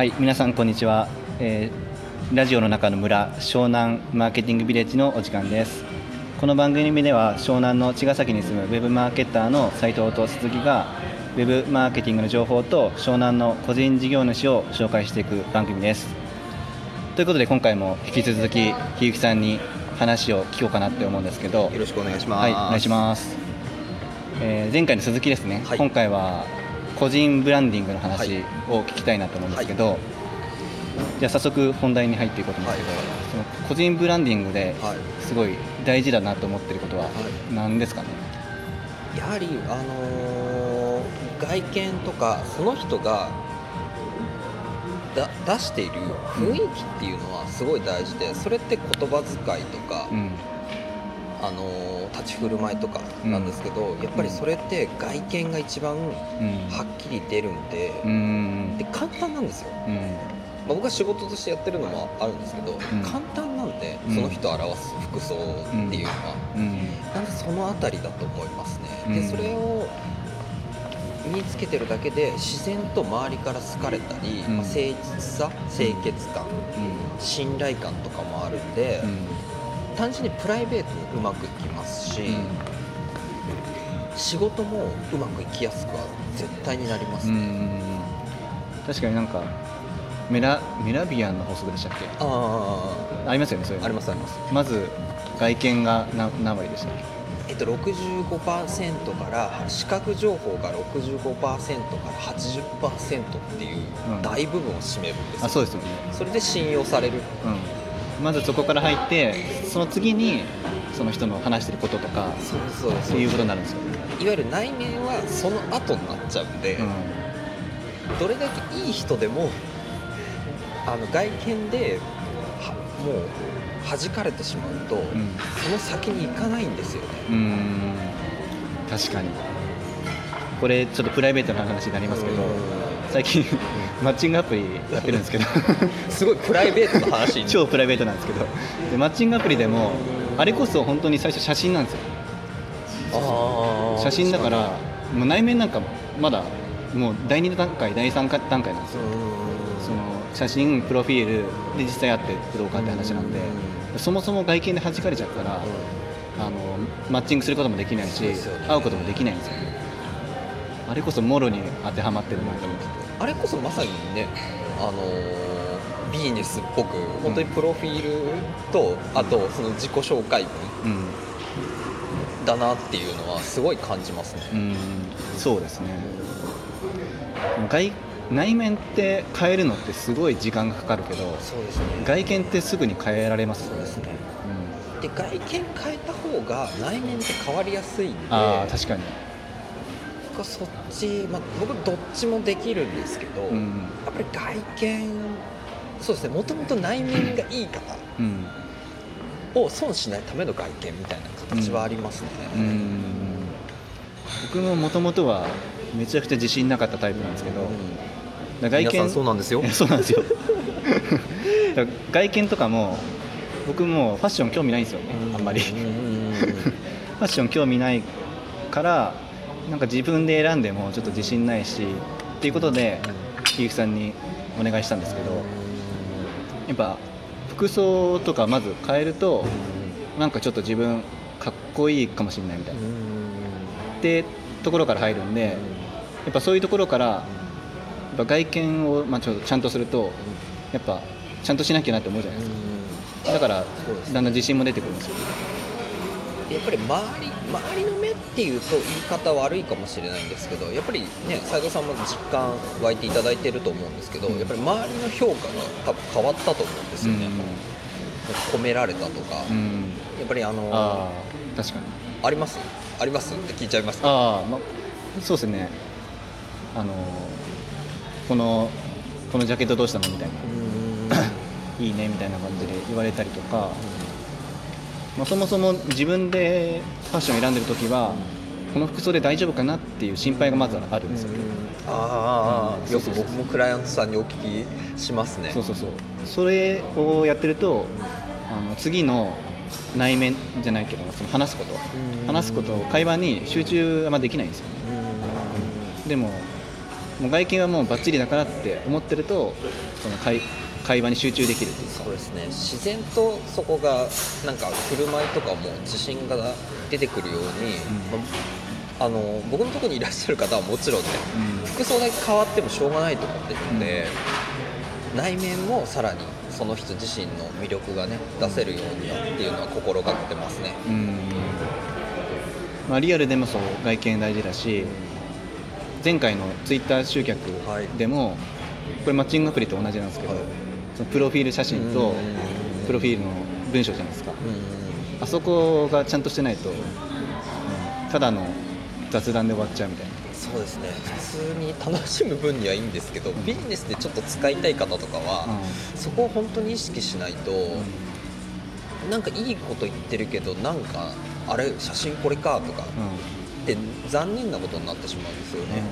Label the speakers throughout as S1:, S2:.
S1: はい、皆さんこんにちは、えーラジオの中の村湘南マーケティングビレッジのお時間です。この番組では湘南の茅ヶ崎に住むウェブマーケッターの斉藤と鈴木がウェブマーケティングの情報と湘南の個人事業主を紹介していく番組です。ということで今回も引き続きひゆきさんに話を聞こうかなって思うんですけど。
S2: よろしくお願いします。
S1: はい、お願いします。えー前回の鈴木ですね、
S2: はい。
S1: 今回は個人ブランディングの話
S2: はい。
S1: を聞きたいなと思うんですけど、じゃあ早速本題に入っていこうと思うんですけど、
S2: はい。
S1: その個人ブランディングで
S2: はい。
S1: すごい大事だなと思ってることは
S2: は
S1: 何ですかね、
S2: やはりあのー外見とかその人がだ出している雰囲気っていうのはすごい大事で、それって言葉遣いとか、
S1: うん
S2: あのー立ち振る舞いとかなんですけど、やっぱりそれって外見が一番
S1: うん。
S2: はっきり出るんで、
S1: うん。
S2: で簡単なんですよ。
S1: うん。
S2: まあ、僕は仕事としてやってるのもあるんですけど、簡単なんで
S1: うん。
S2: その人を表す服装っていうのは。
S1: うん。
S2: なんでそのあたりだと思いますね、
S1: うん。
S2: でそれを身につけてるだけで自然と周りから好かれたり、
S1: うん。
S2: まあ誠実さ清潔感信頼感とかもあるんで、
S1: うん
S2: 単純にプライベートもうまくいきますし、仕事もうまくいきやすくは絶対になります
S1: うんう
S2: ね、
S1: ん。確かになんかメラメラビアンの法則でしたっけ？
S2: あ
S1: ありますよねそういう
S2: ありますあります。
S1: まず外見が何何割でしたっけ？
S2: えっと65%から視覚情報が65%から80%っていう
S1: うん。
S2: 大部分を占めるんですよ、
S1: あそうですよね。
S2: それで信用される。
S1: うん、まずそこから入ってその次にその人の話してることとか
S2: そうそう
S1: っていうことになるんですよ、
S2: いわゆる内面はその後になっちゃうんで、
S1: うん
S2: どれだけいい人でもあの外見ではもう弾かれてしまうと、
S1: うん。
S2: その先に行かないんですよね。
S1: うん。確かに。これちょっとプライベートな話になりますけど最近マッチングアプリやってるんですけど。
S2: すごいプライベートな話に。
S1: 超プライベートなんですけど。でマッチングアプリでもあれこそ本当に最初写真なんですよ。写真だからもう内面なんかまだもう第2段階第3段階なんですよ。
S2: うん。
S1: その写真プロフィールで実際会ってどうかって話なんで。そもそも外見で弾かれちゃったらあのマッチングすることもできないし会うこともできないんですよあれこそもろに当てはまってるなと思ってて。
S2: あれこそまさにねあのービジネスっぽく本当にプロフィールと、あとその自己紹介文
S1: うん
S2: だなっていうのはすごい感じますね、
S1: うん。そうですね。外内面って変えるのってすごい時間がかかるけど
S2: そうですね。
S1: 外見ってすぐに変えられますよね。
S2: そうですね。で外見変えた方が内面って変わりやすいんで
S1: ああ確かに
S2: 僕はそっち、まあ、僕どっちもできるんですけど、やっ
S1: うん
S2: ぱり外見そうですねもともと内面がいい方
S1: うん。
S2: を損しないための外見みたいな形はありますね、
S1: うん。僕ももともとはめちゃくちゃ自信なかったタイプなんですけど、外見
S2: 皆さんそうなんですよ。
S1: そうなんですよ。外見とかも僕もうファッション興味ないんですよ。ねあんまり。フ
S2: うんうんうん。
S1: ァッション興味ないからなんか自分で選んでもちょっと自信ないしっていうことでひゆきさんにお願いしたんですけどやっぱ服装とかまず変えるとなんかちょっと自分かっこいいかもしれないみたいな。ってところから入るんでやっぱそういうところからやっぱ外見をまあちょっとちゃんとするとやっぱちゃんとしなきゃなって思うじゃないですか。だからだんだん自信も出てくるんですよ
S2: やっぱり周り周りの目っていうと言い方悪いかもしれないんですけどやっぱりね斉藤さんも実感湧いていただいてると思うんですけど、
S1: うん。
S2: やっぱり周りの評価が多分変わったと思うんですよね、褒められたとか、
S1: うん、うん、
S2: やっぱりあの
S1: 確かに。
S2: あります？あります？って聞いちゃいます？
S1: ああ、ま、そうですね。あのこのこのジャケットどうしたの？みたいな。
S2: うん
S1: いいね？みたいな感じで言われたりとか、まあ、そもそも自分でファッションを選んでる時はこの服装で大丈夫かなっていう心配がまずあるんですよ、
S2: ああ、
S1: うん。
S2: よく僕もクライアントさんにお聞きしますね。
S1: そうそうそう。それをやってるとあの次の内面じゃないけどその話すこと
S2: うん。
S1: 話すこと会話に集中あんまできないんですよ。ねでももう外見はもうバッチリだからって思ってるとその会会話に集中できるっていうか。
S2: そうですね。自然とそこがなんか振る舞いとかも自信が出てくるように、まあの僕のところにいらっしゃる方はもちろんね
S1: うん。
S2: 服装だけ変わってもしょうがないと思ってるので、内面もさらにその人自身の魅力がね出せるようにはっていうのは心がけてますね。
S1: うん。まあ、リアルでもそう外見大事だし前回のツイッター集客でも、これマッチングアプリと同じなんですけど、
S2: はい
S1: そのプロフィール写真と
S2: うん。
S1: プロフィールの文章じゃないですか、
S2: うん。
S1: あそこがちゃんとしてないと、うんただの雑談で終わっちゃうみたいな。
S2: そうですね。普通に楽しむ分にはいいんですけどビジネスでちょっと使いたい方とかは、そこを本当に意識しないと、なんかいいこと言ってるけどなんかあれ写真これかとか
S1: うん。
S2: って残念なことになってしまうんですよね、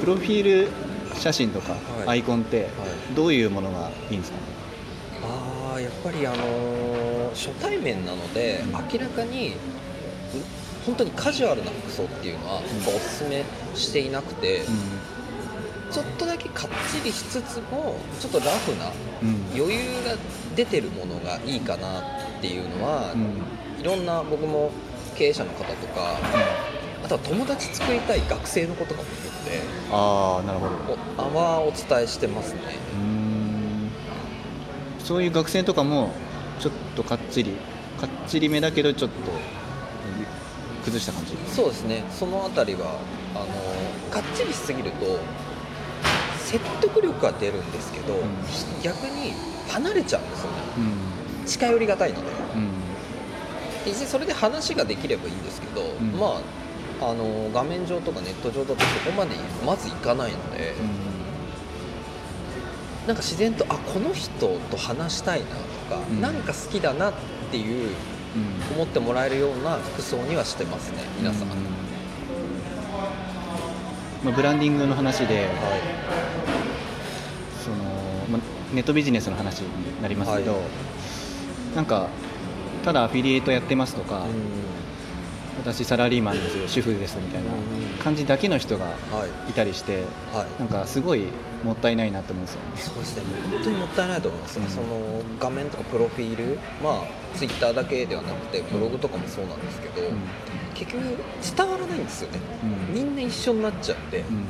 S1: プロフィール写真とか
S2: はい。
S1: アイコンってどういうものがいいんですか、
S2: ああやっぱりあのー初対面なので
S1: うん。
S2: 明らかにん本当にカジュアルな服装っていうのはおすすめしていなくて、ちょっとだけかっちりしつつもちょっとラフな
S1: うん。
S2: 余裕が出てるものがいいかなっていうのは、
S1: うん。
S2: いろんな僕も経営者の方とかあとは友達作りたい学生の子とかもで。
S1: ああなるほど。
S2: はお伝えしてますね。
S1: うーん。そういう学生とかもちょっとかっちりかっちりめだけどちょっと崩した感じ。
S2: そうですね。そのあたりはあのかっちりしすぎると説得力は出るんですけど、
S1: ん。
S2: 逆に離れちゃうんですよね。
S1: うん。
S2: 近寄りがたいので。
S1: うん。
S2: それで話ができればいいんですけど、
S1: ん。
S2: まああの画面上とかネット上だとそこまでまずいかないので、なんか自然とあこの人と話したいなとか、
S1: うん。
S2: なんか好きだなっていう
S1: うん。
S2: 思ってもらえるような服装にはしてますね皆さん、
S1: うん。まあ、ブランディングの話で
S2: は
S1: その、まあ、ネットビジネスの話になりますけど、
S2: はい。
S1: なんかただアフィリエイトやってますとか、
S2: い、
S1: 私サラリーマンですよ主婦ですみたいな
S2: うん。
S1: 感じだけの人が
S2: はい。
S1: いたりして
S2: はい。
S1: なんかすごいもったいないなって思うんですよね。
S2: そうですね。本当にもったいないと思います、
S1: うん。
S2: その画面とかプロフィールまあツイッターだけではなくてブログとかもそうなんですけど、結局伝わらないんですよね。
S1: うん。
S2: みんな一緒になっちゃうんで、
S1: うん。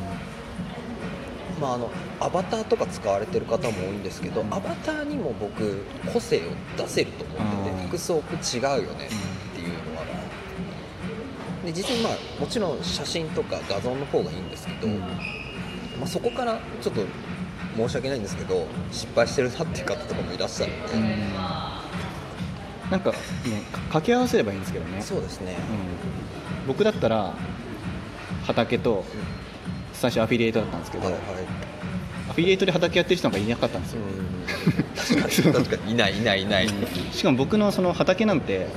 S2: まあ、あのアバターとか使われてる方も多いんですけど、
S1: うん。
S2: アバターにも僕個性を出せると思ってて服装違うよねで実際まあもちろん写真とか画像の方がいいんですけど、
S1: うん。
S2: まあ、そこからちょっと申し訳ないんですけど失敗してるなっていう方とかもいらっしゃるので、
S1: うん。なんかねか掛け合わせればいいんですけどね、
S2: そうですね、
S1: うん。僕だったら畑と最初アフィリエイトだったんですけど、
S2: はいはい。
S1: アフィリエイトで畑やってる人なんかいなかったんですよ、
S2: 確かに。確かに。いないいないいない、
S1: しかも僕のその畑なんて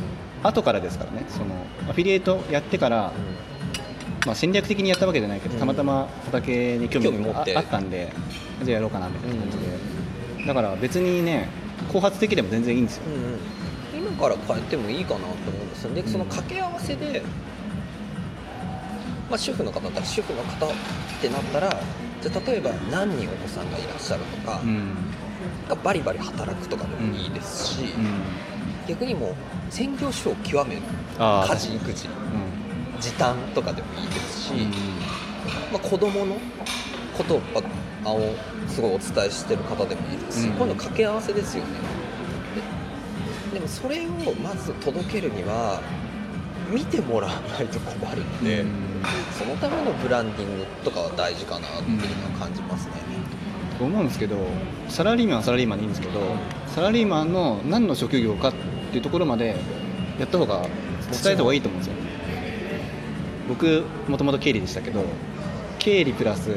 S1: 後からですからねそのアフィリエイトやってから、まあ、戦略的にやったわけじゃないけど、
S2: うん。
S1: たまたま畑に興味があ
S2: って。
S1: あったんでじゃあやろうかなみたいな感じで、だから別にね後発的でも全然いいんですよ、
S2: うんうん。今から変えてもいいかなと思うんですよでその掛け合わせで、まあ、主婦の方だったら主婦の方ってなったらじゃあ例えば何人お子さんがいらっしゃるとか、
S1: うん。
S2: がバリバリ働くとかでもいいですし、
S1: うん
S2: 逆にもう専業主婦を極める家事育児
S1: うん。
S2: 時短とかでもいいですし、
S1: うん。
S2: まあ、子供のことをすごいお伝えしてる方でもいいですし、
S1: うん。
S2: こういうの掛け合わせですよね。ででもそれをまず届けるには見てもらわないと困るので、
S1: うん。
S2: そのためのブランディングとかは大事かなっていうのは感じますね、
S1: と思うんですけどサラリーマンはサラリーマンでいいんですけどサラリーマンの何の職業かっていうところまでやった方が伝えた方がいいと思うんですよ。僕もともと経理でしたけど経理プラス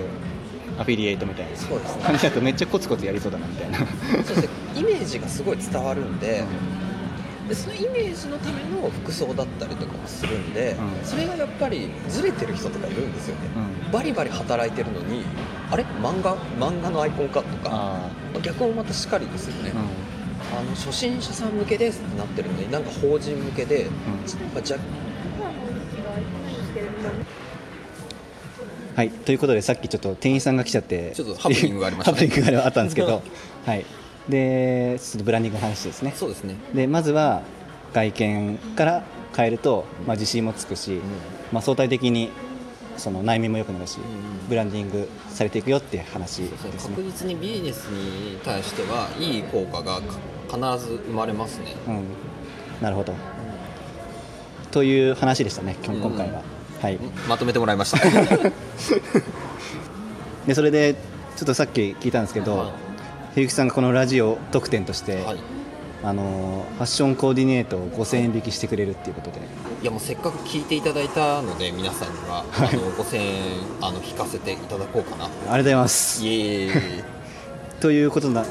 S1: アフィリエイトみたいな。
S2: そうですね。
S1: 感じだとめっちゃコツコツやりそうだなみたいな。
S2: そうですね。イメージがすごい伝わるんで,、でそのイメージのための服装だったりとかもするんで、
S1: うん。
S2: それがやっぱりずれてる人とかいるんですよね、
S1: うん。
S2: バリバリ働いてるのにあれ？漫画？漫画のアイコンか？とか。
S1: あ
S2: 逆もまたしかりですよね、
S1: あ、
S2: あの初心者さん向けですってなってるのになんか法人向けで、
S1: うん。
S2: まあ、じゃ
S1: はい、ということでさっきちょっと店員さんが来ちゃって
S2: ちょっとハプニングがありましたね。
S1: ハプニングがあったんですけど はい。でちょっとブランディングの話ですね。
S2: そうですね。
S1: でまずは外見から変えると、まあ、自信もつくし、まあ、相対的にその内面も良くなるし、
S2: ん
S1: ブランディングされていくよっていう話ですね。
S2: 確実にビジネスに対してはいい効果がか必ず生まれますね。
S1: うん、なるほど。という話でしたね今今回は、はい。
S2: まとめてもらいました。
S1: でそれでちょっとさっき聞いたんですけど、
S2: はい。
S1: ひゆきさんがこのラジオ特典として、
S2: はい。
S1: あのファッションコーディネートを5000円引きしてくれるっていうことで。
S2: いやもうせっかく聞いていただいたので皆さんには、あの5000円あの引かせていただこうかな
S1: ありがとうございます。
S2: イエーイ。
S1: ということだ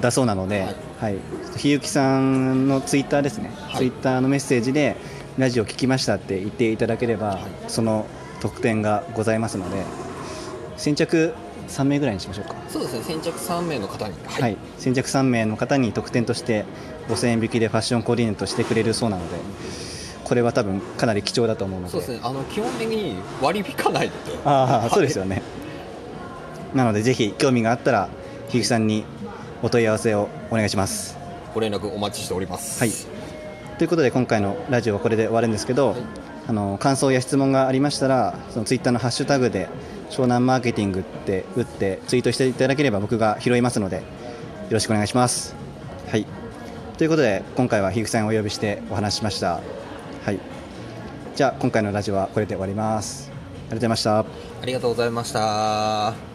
S1: だそうなので、
S2: は
S1: はい。ひゆきさんのツイッターですね、
S2: はい。
S1: ツイッターのメッセージでラジオ聞きましたって言っていただければ、
S2: い。
S1: その特典がございますので先着3名ぐらいにしましょうか。
S2: そうですね。先着3名の方に。は
S1: はい、先着3名の方に特典として5000円引きでファッションコーディネートしてくれるそうなのでこれは多分かなり貴重だと思うので。
S2: そうですね。あの基本的に割り引かないので。
S1: ああそうですよね、なのでぜひ興味があったらひゆきさんにお問い合わせをお願いします
S2: ご連絡お待ちしております
S1: はいということで今回のラジオはこれで終わるんですけど、
S2: はい
S1: あの感想や質問がありましたらそのツイッターのハッシュタグで湘南マーケティングって打ってツイートしていただければ僕が拾いますのでよろしくお願いします。はいということで今回はひゆきさんをお呼びしてお話ししました。はいじゃあ今回のラジオはこれで終わります。ありがとうございました。
S2: ありがとうございました